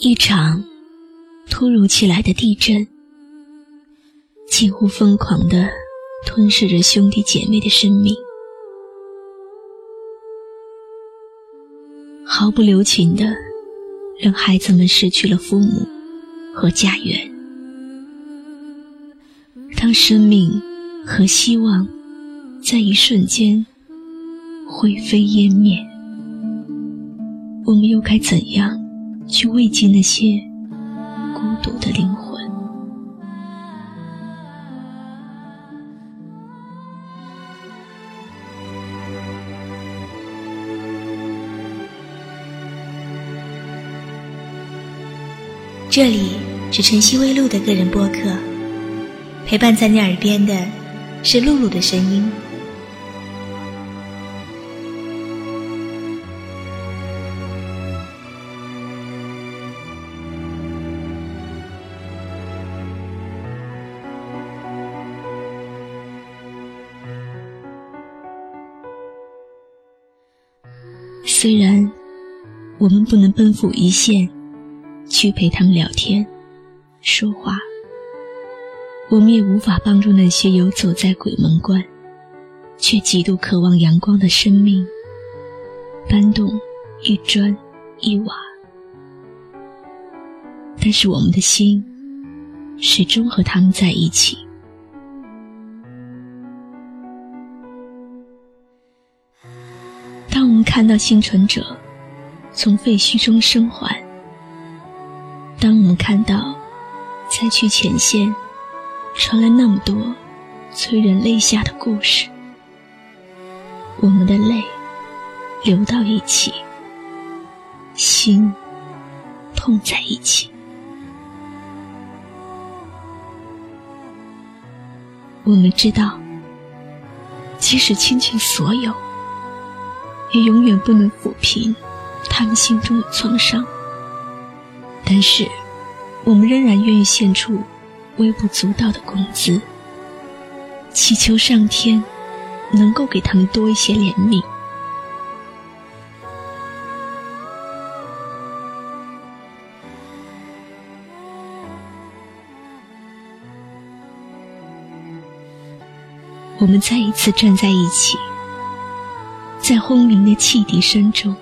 一场突如其来的地震，几乎疯狂的吞噬着兄弟姐妹的生命，毫不留情的让孩子们失去了父母和家园。当生命和希望在一瞬间灰飞烟灭，我们又该怎样？去慰藉那些孤独的灵魂。这里是晨曦微露的个人播客，陪伴在你耳边的是露露的声音。虽然我们不能奔赴一线去陪他们聊天、说话，我们也无法帮助那些游走在鬼门关却极度渴望阳光的生命搬动一砖一瓦，但是我们的心始终和他们在一起。看到幸存者从废墟中生还，当我们看到灾区前线传来那么多催人泪下的故事，我们的泪流到一起，心痛在一起。我们知道，即使倾尽所有。也永远不能抚平他们心中的创伤，但是我们仍然愿意献出微不足道的工资，祈求上天能够给他们多一些怜悯。我们再一次站在一起。在轰鸣的汽笛声中，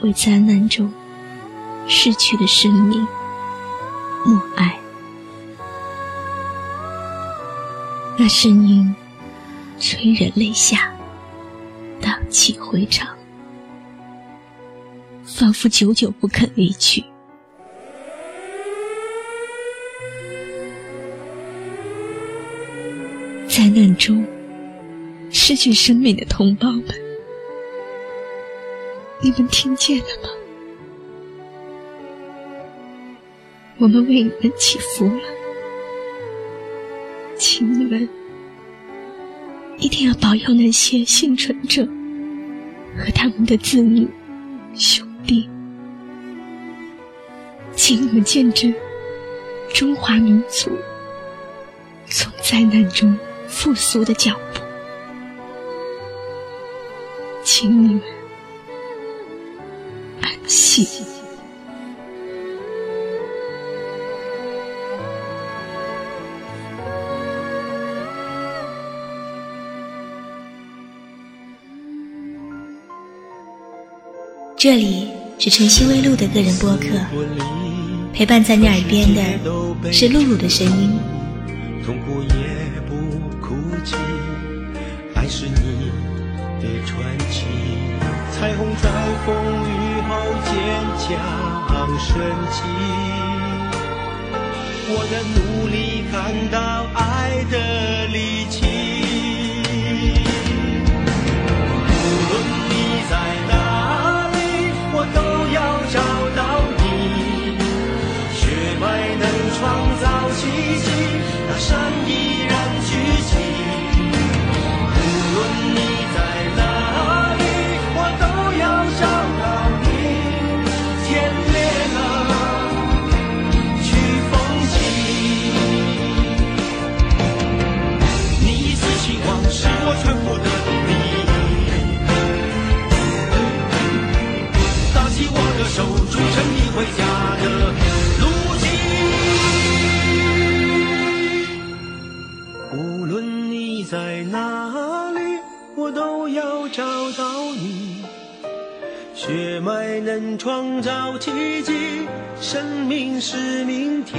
为灾难中逝去的生命默哀。那声音催人泪下，荡气回肠，仿佛久久不肯离去。灾难中失去生命的同胞们。你们听见了吗？我们为你们祈福了，请你们一定要保佑那些幸存者和他们的子女、兄弟，请你们见证中华民族从灾难中复苏的脚步，请你们。气。这里是晨曦微露的个人播客，陪伴在你耳边的是露露的声音。痛苦也不哭泣，爱是你的传奇，彩虹在风强神奇，我的努力看到爱的力气。无论你在哪里，我都要找到你。血脉能创造奇迹，那要找到你血脉能创造奇迹生命是命题。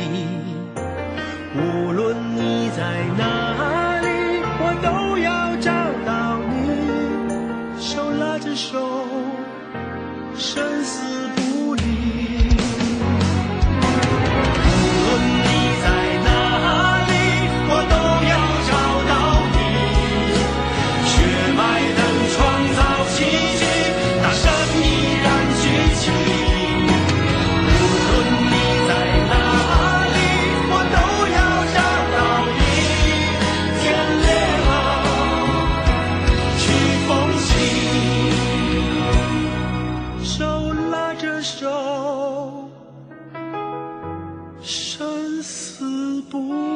无论你在哪里我都要生死不